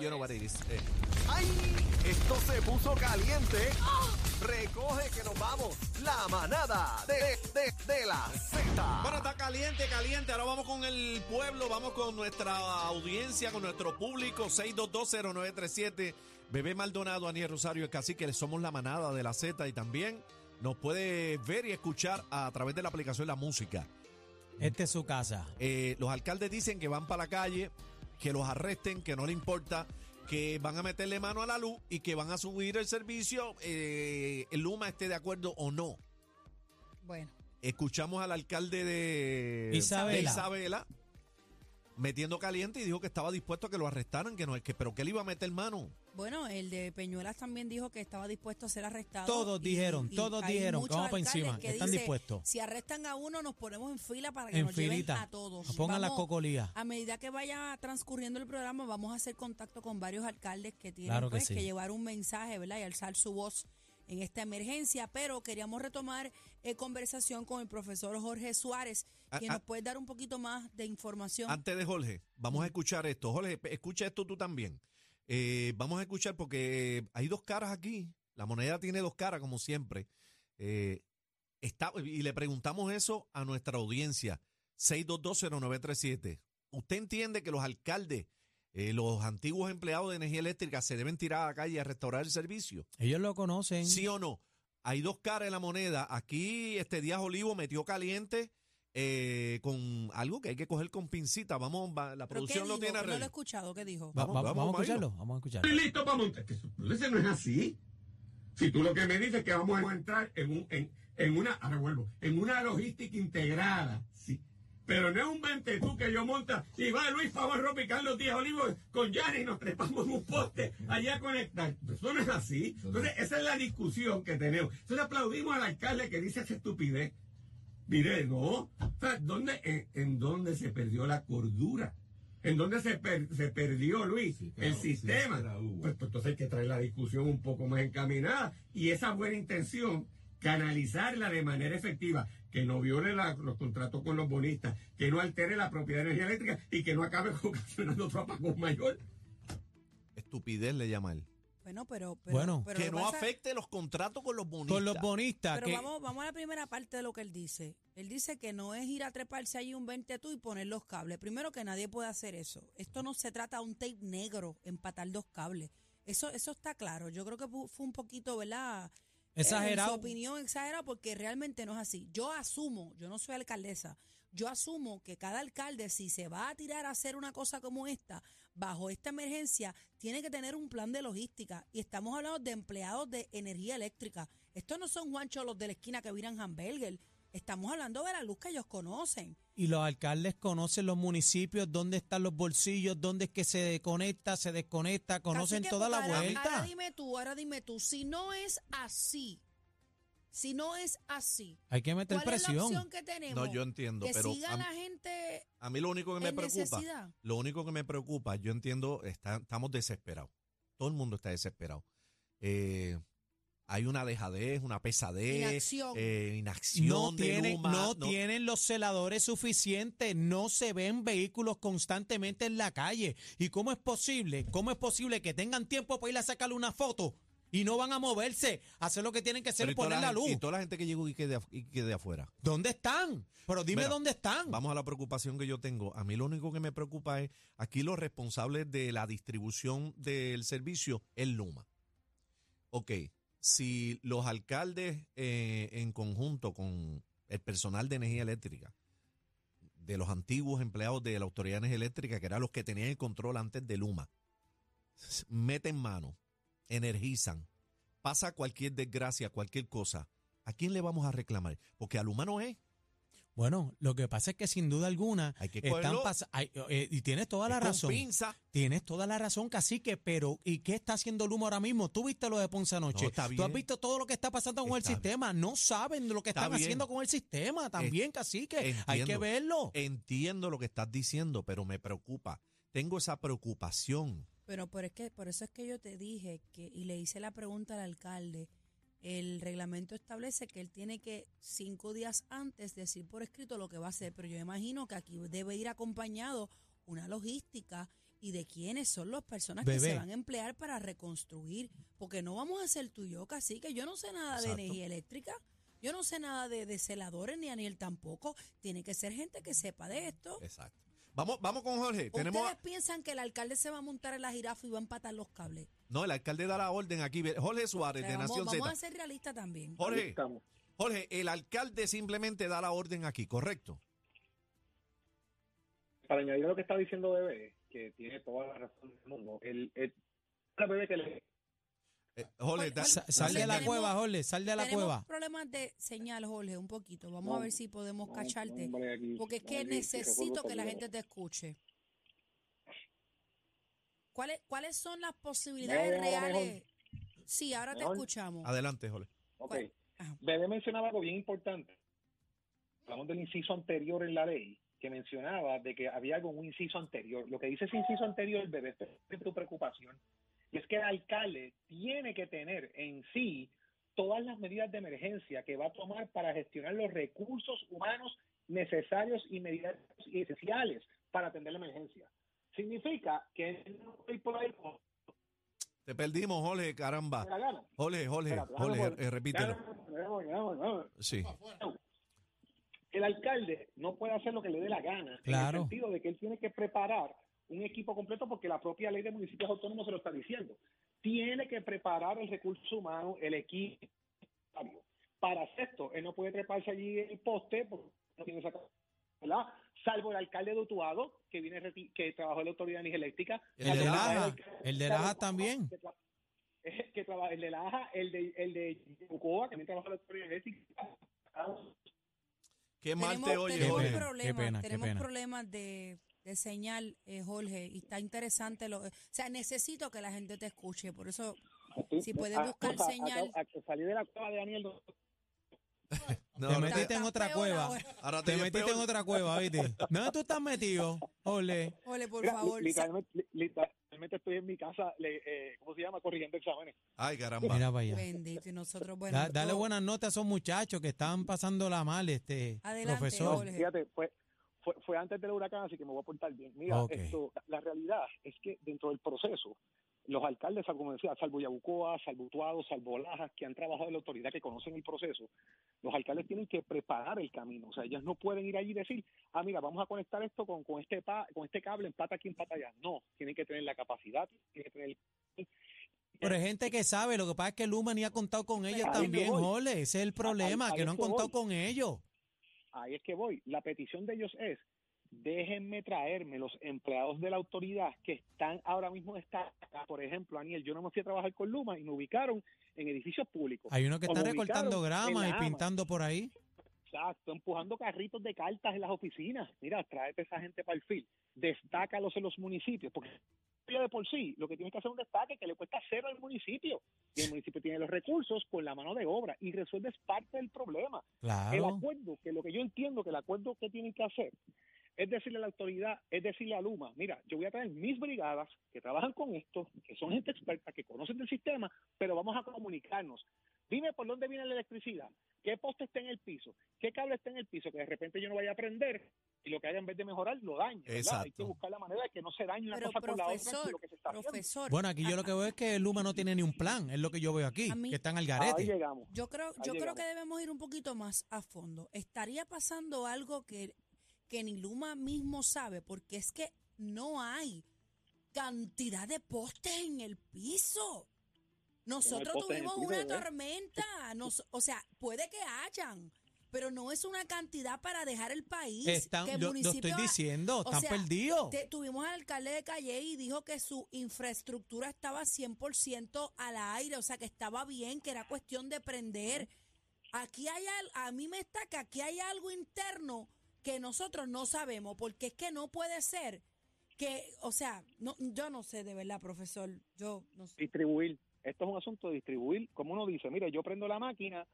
you know what it is. Eh. ¡Ay! Esto se puso caliente. Recoge que nos vamos. La manada de, de, de la Z. Bueno, está caliente, caliente. Ahora vamos con el pueblo, vamos con nuestra audiencia, con nuestro público. 6220937. Bebé Maldonado, Aniel Rosario, el cacique, somos la manada de la Z y también nos puede ver y escuchar a través de la aplicación La Música. Esta es su casa. Eh, los alcaldes dicen que van para la calle, que los arresten, que no le importa, que van a meterle mano a la luz y que van a subir el servicio, eh, el Luma esté de acuerdo o no. Bueno, Escuchamos al alcalde de Isabela. de Isabela metiendo caliente y dijo que estaba dispuesto a que lo arrestaran, que no, que, pero que él iba a meter mano. Bueno, el de Peñuelas también dijo que estaba dispuesto a ser arrestado. Todos dijeron, todos dijeron vamos para encima, que están dice, dispuestos. Si arrestan a uno, nos ponemos en fila para que En nos lleven filita. a todos. Pongan la Vamos- cocolía. A medida que vaya transcurriendo el programa, vamos a hacer contacto con varios alcaldes que tienen Claro que pues, sí. que llevar un mensaje, ¿verdad? Y alzar su voz en esta emergencia, pero queríamos retomar eh, conversación con el profesor Jorge Suárez, Ah, que ah. nos puede dar un poquito más de información. Antes de Jorge, vamos a escuchar esto. Jorge, escucha esto tú también. Eh, vamos a escuchar porque hay dos caras aquí. La moneda tiene dos caras, como siempre. Eh, está, y le preguntamos eso a nuestra audiencia. 6220937. ¿Usted entiende que los alcaldes, eh, los antiguos empleados de energía eléctrica se deben tirar a la calle a restaurar el servicio? Ellos lo conocen. ¿Sí o no? Hay dos caras en la moneda. Aquí este Díaz Olivo metió caliente eh, con algo que hay que coger con pincita. Vamos, va- la ¿Pero qué producción lo dijo? tiene No lo he escuchado, ¿qué dijo? Va- Vamos, va- vamos, vamos a escucharlo, vamos a escucharlo. Estoy listo para montar. Que eso, ese no es así. Si tú lo que me dices es que vamos a entrar en, un, en, en una, ahora vuelvo, en una logística integrada, sí. Pero no es un 20 tú que yo monta y va Luis Favor Ropi Carlos Díaz Olivo con Yanni y nos trepamos en un poste allá a conectar. Eso no es así. Entonces, esa es la discusión que tenemos. Entonces aplaudimos al alcalde que dice esa estupidez. Mire, no. O sea, ¿dónde, en, en dónde se perdió la cordura? ¿En dónde se, per- se perdió, Luis? el sistema. pues, pues, entonces hay que traer la discusión un poco más encaminada y esa buena intención, canalizarla de manera efectiva, que no viole la- los contratos con los bonistas, que no altere la propiedad de energía eléctrica y que no acabe ocasionando otro apagón mayor. Estupidez le llama él. Bueno, pero, pero- Bueno, pero que lo no pasa- afecte los contratos con los bonistas. Con los bonistas. Pero que, vamos, vamos a la primera parte de lo que él dice. Él dice que no es ir a treparse allí un 20 tú y poner los cables. Primero que nadie puede hacer eso. Esto no se trata de un tape negro, empatar dos cables. Eso, eso está claro. Yo creo que fu- fue un poquito, ¿verdad? Eh, Exagerado. En su opinión, exagerado porque realmente no es así. Yo asumo, yo no soy alcaldesa, yo asumo que cada alcalde, si se va a tirar a hacer una cosa como esta, bajo esta emergencia, tiene que tener un plan de logística. Y estamos hablando de empleados de energía eléctrica. Estos no son Juancho los de la esquina que viran hamburger. Estamos hablando de la luz que ellos conocen. Y los alcaldes conocen los municipios, dónde están los bolsillos, dónde es que se conecta, se desconecta, conocen toda la ahora- vuelta. Ahora dime tú, ahora dime tú, si no es así, si no es así, Hay que meter ¿cuál es la presión. opción que tenemos? No, yo entiendo, que pero siga a, la gente a mí lo único que me preocupa, necesidad. lo único que me preocupa, yo entiendo, está- estamos desesperados. Todo el mundo está desesperado. Eh, hay una dejadez, una pesadez, Inacción. eh, inacción No de tienen, Luma, no tienen los celadores suficientes, no se ven vehículos constantemente en la calle. ¿Y cómo es posible? ¿Cómo es posible que tengan tiempo para ir a sacarle una foto y no van a moverse, hacer lo que tienen que hacer y poner la luz? Y toda la gente que llegó y que de, af- y que de afuera. ¿Dónde están? Pero dime Mira, dónde están. Vamos a la preocupación que yo tengo. A mí lo único que me preocupa es, aquí los responsables de la distribución del servicio es Luma. Ok, si los alcaldes eh, en conjunto con el personal de energía eléctrica, de los antiguos empleados de la Autoridad de Energía Eléctrica, que eran los que tenían el control antes de Luma, meten mano, energizan, pasa cualquier desgracia, cualquier cosa, ¿a quién le vamos a reclamar? Porque a Luma no es. Bueno, lo que pasa es que sin duda alguna Hay que están hay- eh, y tienes toda la Es razón. pinza. Tienes toda la razón, cacique, pero ¿y qué está haciendo Luma ahora mismo? Tú viste lo de Ponce anoche. No, está Tú has visto todo lo que está pasando con Está el sistema. No saben lo que Está están bien. haciendo con el sistema también, cacique. Hay que verlo. Entiendo lo que estás diciendo, pero me preocupa. Tengo esa preocupación. Pero por, es que, por eso es que yo te dije que y le hice la pregunta al alcalde. El reglamento establece que él tiene que cinco días antes decir por escrito lo que va a hacer, pero yo imagino que aquí debe ir acompañado una logística y de quiénes son las personas que se van a emplear para reconstruir. Porque no vamos a ser tú y yo, casi que yo no sé nada Exacto. de energía eléctrica. Yo no sé nada de, de celadores, ni Aniel tampoco. Tiene que ser gente que sepa de esto. Exacto. Vamos, vamos con Jorge. Tenemos a- ¿Ustedes piensan que el alcalde se va a montar en la jirafa y va a empatar los cables? No, el alcalde da la orden aquí. Jorge Suárez, de vamos, Nación vamos a Z. ser realistas también. Jorge, Estamos. Jorge, el alcalde simplemente da la orden aquí, ¿correcto? Para añadir a lo que está diciendo Bebé, que tiene toda la razón del mundo, el, el, la Bebé que le Eh, Jorge, da- Sa- sal de la tenemos- cueva, Jorge, sal de la Tenemos cueva. problemas de señal, Jorge, un poquito. Vamos No, a ver si podemos no, cacharte. hombre, aquí- Porque es que necesito que la gente te escuche. ¿Cuáles, ¿Cuáles son las posibilidades ahora reales? Sí, ahora te Mejor. escuchamos. adelante, Jorge. Ok. ¿Cuál? Ajá. Bebé mencionaba algo bien importante. Hablamos del inciso anterior en la ley, que mencionaba de que había algo en un inciso anterior. Lo que dice ese inciso anterior, Bebé, es tu preocupación. Y es que el alcalde tiene que tener en sí todas las medidas de emergencia que va a tomar para gestionar los recursos humanos necesarios, inmediatos y esenciales para atender la emergencia. Significa que no ir por ahí Te perdimos, Jorge, caramba. Jorge, Jorge, Jorge, eh, repítelo. Sí. el alcalde no puede hacer lo que le dé la gana, en Claro. el sentido de que él tiene que preparar un equipo completo porque la propia ley de municipios autónomos se lo está diciendo. Tiene que preparar el recurso humano, el equipo. Para hacer esto, él no puede treparse allí en el poste porque no tiene esa ¿verdad? Salvo el alcalde de Utuado, que viene que trabajó en la Autoridad de Energía Eléctrica. El de Laja, el de Laja también. que tra- que trabaja el de Laja, el de el de Yucoa, que también trabaja en la Autoridad Eléctrica. Qué mal tenemos te oye, tenemos Qué Jorge. pena, problemas, qué pena, qué tenemos pena. problemas de, de señal, eh, Jorge, y está interesante. Lo, o sea, necesito que la gente te escuche, por eso Si puedes buscar acabo- señal. acabo- salí de la cueva de Daniel. No, Te metiste en otra cueva. ahora. ahora Te metiste en otra cueva, ¿viste? ¿Dónde tú estás metido, Jorge? Jorge, por Mira, favor. literalmente, li- literalmente estoy en mi casa, le- eh, ¿cómo se llama? Corrigiendo exámenes. Ay, caramba. Mira para allá. Bendito, y nosotros, bueno. Da- dale buenas notas a esos muchachos que estaban pasándola mal, este Adelante, profesor. Jorge. Fíjate, fue, fue, fue antes del huracán, así que me voy a portar bien. Mira, esto, la realidad es que dentro del proceso, los alcaldes, como decía, salvo Yabucoa, salvo Utuado, salvo Lajas, que han trabajado en la autoridad, que conocen el proceso, los alcaldes tienen que preparar el camino. O sea, ellos no pueden ir allí y decir, ah, mira, vamos a conectar esto con, con, este, pa, con este cable, empata aquí, empata allá. No, tienen que tener la capacidad, tienen que tener Pero hay gente que sabe, lo que pasa es que Luma ni ha contado con ellos también. Jorge. Ese es el problema, que no han contado voy. con ellos. Ahí es que voy. La petición de ellos es, déjenme traerme los empleados de la autoridad que están ahora mismo destacados. Por ejemplo, Aniel, yo no me fui a trabajar con Luma y me ubicaron en edificios públicos. Hay unos que me recortando grama y pintando por ahí. Exacto, empujando carritos de cartas en las oficinas. Mira, tráete esa gente para el fil. Destácalos en los municipios, porque de por sí lo que tienes que hacer es un destaque que le cuesta cero al municipio. Y el municipio tiene los recursos con la mano de obra y resuelves parte del problema. El Claro. acuerdo, que lo que yo entiendo que el acuerdo que tienen que hacer es decirle a la autoridad, es decirle a Luma, mira, yo voy a traer mis brigadas que trabajan con esto, que son gente experta, que conocen del sistema, pero vamos a comunicarnos. Dime por dónde viene la electricidad, qué poste está en el piso, qué cable está en el piso, que de repente yo no vaya a prender y lo que haga en vez de mejorar lo dañe. ¿verdad? Hay Exacto. que buscar la manera de que no se dañe una Pero cosa con la otra lo que se está haciendo. profesor. Bueno, aquí yo lo que veo es que Luma no tiene ni un plan, es lo que yo veo aquí, mí- que están al Ahí garete. llegamos. Yo creo, Ahí yo creo que debemos ir un poquito más a fondo. ¿Estaría pasando algo que, que ni Luma mismo sabe? Porque es que no hay cantidad de postes en el piso. Nosotros tuvimos piso, una tormenta. Nos- o sea, puede que hayan, pero no es una cantidad para dejar el país. Están, que el yo, yo estoy municipio- diciendo, o están sea, perdidos. te- tuvimos al alcalde de Calle y dijo que su infraestructura estaba 100% al aire, o sea, que estaba bien, que era cuestión de prender. Aquí hay al- a mí me está que aquí hay algo interno que nosotros no sabemos, porque es que no puede ser que, o sea, no, yo no sé de verdad, profesor, yo no sé. distribuir. Esto es un asunto de distribuir. Como uno dice, mire, yo prendo la máquina,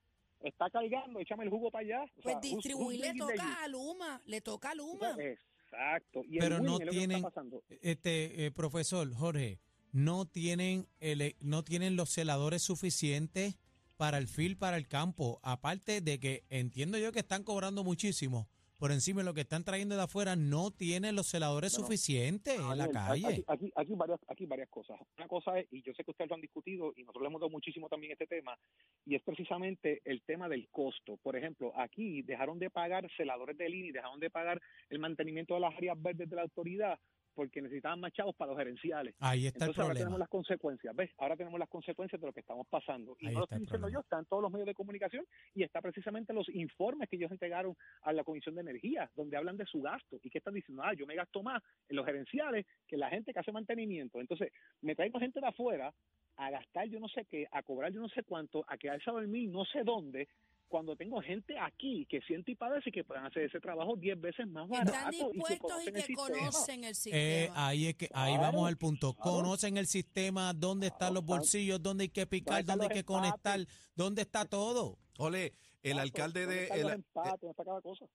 está cargando, échame el jugo para allá. O Pues sea, the toca a Luma, le toca a Luma. Exacto. Y el Pero no tienen- está pasando. Este eh, profesor Jorge, no tienen ele- no tienen los celadores suficientes para el fil para el campo, aparte de que entiendo yo que están cobrando muchísimo, por encima de lo que están trayendo de afuera, no tienen los celadores Bueno, suficientes en la calle. Aquí, aquí, aquí varias, aquí varias cosas. Una cosa es, y yo sé que ustedes lo han discutido y nosotros le hemos dado muchísimo también este tema, y es precisamente el tema del costo. Por ejemplo, aquí dejaron de pagar celadores de línea y dejaron de pagar el mantenimiento de las áreas verdes de la autoridad porque necesitaban más chavos para los gerenciales. Ahí está Entonces el ahora tenemos problema. las consecuencias, ¿ves? Ahora tenemos las consecuencias de lo que estamos pasando. Y Ahí no lo estoy diciendo problema. yo, están todos los medios de comunicación y está precisamente los informes que ellos entregaron a la Comisión de Energía, donde hablan de su gasto y que están diciendo, ah, yo me gasto más en los gerenciales que la gente que hace mantenimiento. Entonces, me traigo gente de afuera a gastar yo no sé qué, a cobrar yo no sé cuánto, a quedarse a dormir no sé dónde, cuando tengo gente aquí que siente y padece y que puedan hacer ese trabajo 10 veces más Que están barato y que dispuestos y conocen el que sistema. conocen el Eh, sistema. ahí es que ahí Claro, vamos al punto. claro. Conocen el sistema, dónde están los Claro, bolsillos, dónde hay que picar, dónde hay que empates? conectar, dónde está todo. Ole, el alcalde ¿dónde de... el- eh.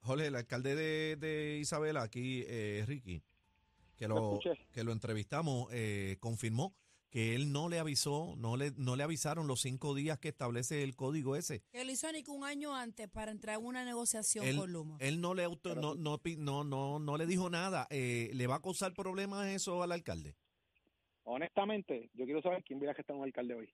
Jorge, el alcalde de, de Isabela, aquí, eh, Ricky, que Lo lo, que lo entrevistamos, eh, confirmó que él no le avisó, no le, no le avisaron los cinco días que establece el código ese. Que lo hizo un año antes para entrar en una negociación Él, con Luma. él no le auto, no, no, no, no, no le dijo nada. Eh, ¿Le va a causar problemas eso al alcalde? honestamente, yo quiero saber quién verá que está un alcalde hoy.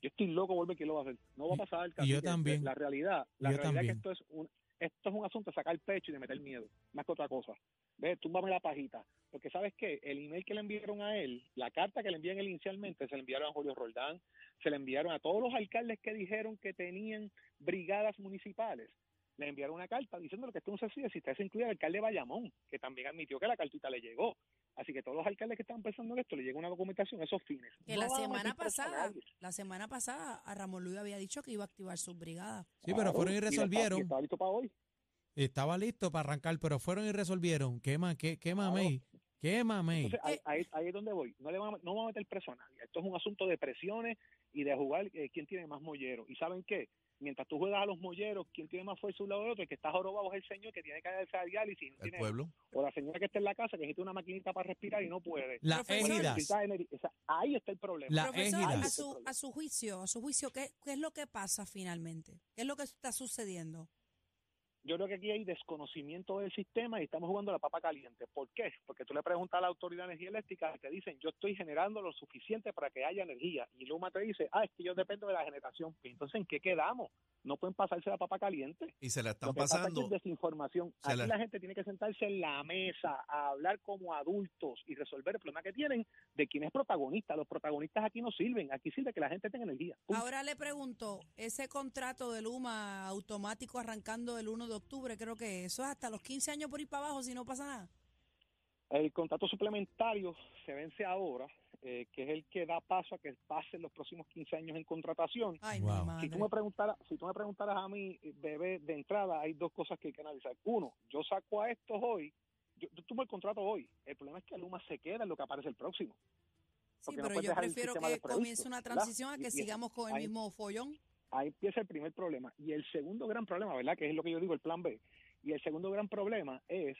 Yo estoy loco ver quién lo va a hacer. No va a pasar. Y yo también. La realidad, la Yo realidad es que esto es un esto es un asunto de sacar el pecho y de meter miedo, más que otra cosa. Ve, túmbame la pajita. Porque sabes qué, el email que le enviaron a él, la carta que le envían él inicialmente, se le enviaron a Julio Roldán, se le enviaron a todos los alcaldes que dijeron que tenían brigadas municipales. Le enviaron una carta diciendo que esto no se hacía, si se incluye el alcalde Bayamón, que también admitió que la cartita le llegó. Así que todos los alcaldes que estaban pensando en esto le llegó una documentación a esos fines. Que No la semana pasada, la semana pasada a Ramón Luis había dicho que iba a activar sus brigadas. Sí, pero fueron y Claro, resolvieron. y estaba listo para hoy. Estaba listo para arrancar, pero fueron y resolvieron. ¿Qué, ma, qué, qué mamey? ¿Qué mamey? Entonces, ahí, ahí- ahí es donde voy. No le vamos a, no vamos a meter preso a nadie. Esto es un asunto de presiones y de jugar eh, quién tiene más mollero. ¿Y saben qué? Mientras tú juegas a los molleros, quién tiene más fuerza un lado del otro, el que está jorobado es el señor que tiene que darse a diálisis. no El tiene- pueblo. O la señora que está en la casa que necesita una maquinita para respirar y no puede. La Profesor, égida. Necesita ener- esa- ahí está el problema. La Profesor, égidas. a su, a su juicio, a su juicio, ¿qué, ¿qué es lo que pasa finalmente? ¿Qué es lo que está sucediendo? Yo creo que aquí hay desconocimiento del sistema y estamos jugando la papa caliente. ¿Por qué? Porque tú le preguntas a la Autoridad de Energía Eléctrica y te dicen, yo estoy generando lo suficiente para que haya energía. Y Luma te dice, ah, es que yo dependo de la generación. Entonces, ¿en qué quedamos? No pueden pasarse la papa caliente. Y se la Lo están que pasa aquí pasando. es desinformación. Se Aquí la- la... gente tiene que sentarse en la mesa a hablar como adultos y resolver el problema que tienen de quién es protagonista. Los protagonistas aquí no sirven. Aquí sirve que la gente tenga energía. Punto. Ahora le pregunto, ese contrato de Luma automático arrancando el 1 de octubre, creo que eso es hasta los 15 años por ir para abajo si no pasa nada. El contrato suplementario se vence ahora, eh, que es el que da paso a que pasen los próximos 15 años en contratación. Ay, Wow. mi Si tú me preguntaras, si tú me preguntaras a mí, eh, bebé, de entrada hay dos cosas que hay que analizar. Uno, yo saco a estos hoy, yo, yo tomo el contrato hoy. El problema es que Luma se queda en lo que aparece el próximo. Sí, no pero yo prefiero que comience una ¿verdad? transición a que y- sigamos con el ahí- mismo follón. Ahí empieza el primer problema. Y el segundo gran problema, ¿verdad? Que es lo que yo digo, el plan B. Y el segundo gran problema es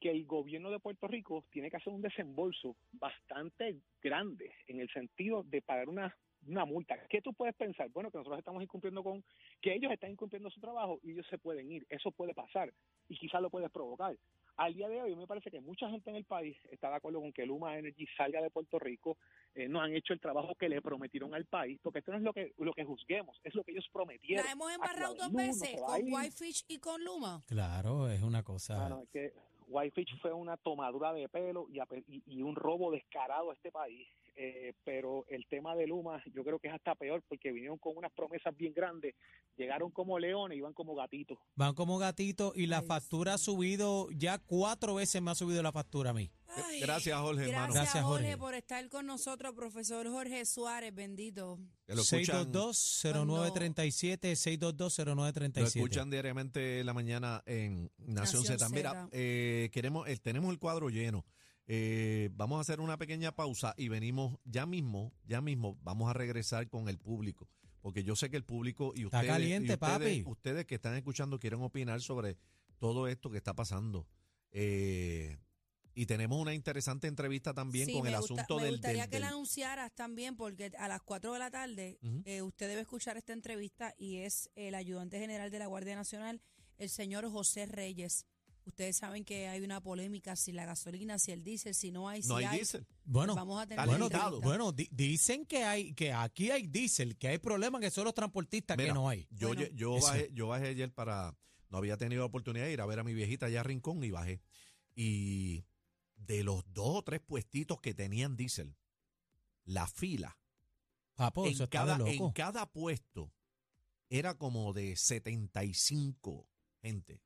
que el gobierno de Puerto Rico tiene que hacer un desembolso bastante grande en el sentido de pagar una, una multa. ¿Qué tú puedes pensar? Bueno, que nosotros estamos incumpliendo con, que ellos están incumpliendo su trabajo y ellos se pueden ir. Eso puede pasar y quizás lo puedes provocar. Al día de hoy me parece que mucha gente en el país está de acuerdo con que Luma Energy salga de Puerto Rico, eh, no han hecho el trabajo que le prometieron al país, porque esto no es lo que lo que juzguemos, es lo que ellos prometieron. La hemos embarrado dos veces con. Whitefish y con Luma. Claro, es una cosa. Ah, no, es que Whitefish fue una tomadura de pelo y, ape- y- y un robo descarado a este país. Eh, pero el tema de Luma yo creo que es hasta peor porque vinieron con unas promesas bien grandes, llegaron como leones y iban como gatitos. Van como gatitos y la Ay, factura ha subido, ya cuatro veces me ha subido la factura a mí. Ay, Gracias, Jorge, hermano. Gracias, Gracias, Jorge, Jorge. por estar con nosotros, profesor Jorge Suárez, bendito. Que lo escuchan, 622-0937, lo 622-0937. escuchan diariamente en la mañana en Nación, Nación Z. Mira, eh, queremos, el- tenemos el cuadro lleno. Eh, vamos a hacer una pequeña pausa y venimos ya mismo, ya mismo, vamos a regresar con el público. Porque yo sé que el público y ustedes, y caliente, ustedes, papi. ustedes que están escuchando quieren opinar sobre todo esto que está pasando. Eh, y tenemos una interesante entrevista también Sí, con el me gusta- asunto me del, gustaría del- que la del- anunciaras también, porque a las 4 de la tarde eh, usted debe escuchar esta entrevista y es el ayudante general de la Guardia Nacional, el señor José Reyes. Ustedes saben que hay una polémica si la gasolina, si el diésel, si no hay, si No hay hay. diésel. Bueno, Vamos a tener bueno, bueno, di- dicen que hay que aquí hay diésel, que hay problemas que son los transportistas Mira, que no hay. Yo, Bueno, yo, bajé, yo bajé ayer para. No había tenido la oportunidad de ir a ver a mi viejita allá a Rincón y bajé. Y de los dos o tres puestitos que tenían diésel, la fila Papo, en, eso está cada, en cada puesto era como de 75 gente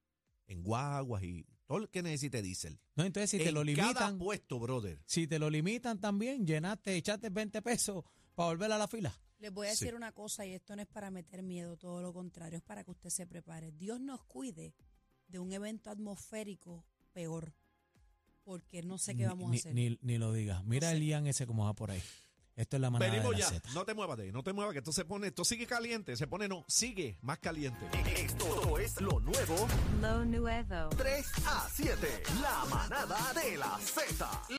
en guaguas y todo el que necesite diésel. No, entonces si te en lo cada limitan, puesto, brother. si te lo limitan también, llenaste, echaste 20 pesos para volver a la fila. Les voy a Sí. decir una cosa y esto no es para meter miedo, todo lo contrario, es para que usted se prepare. Dios nos cuide de un evento atmosférico peor, porque no sé qué vamos ni, a hacer. Ni, ni lo digas. Mira sé. el Ian ese como va por ahí. Esto es la manera Venimos de la ya. Z. No te muevas de ahí, no te muevas, que esto se pone, esto sigue caliente, se pone no, sigue más caliente. Esto es lo nuevo Lo nuevo. 3 a 7. La manada de la Z.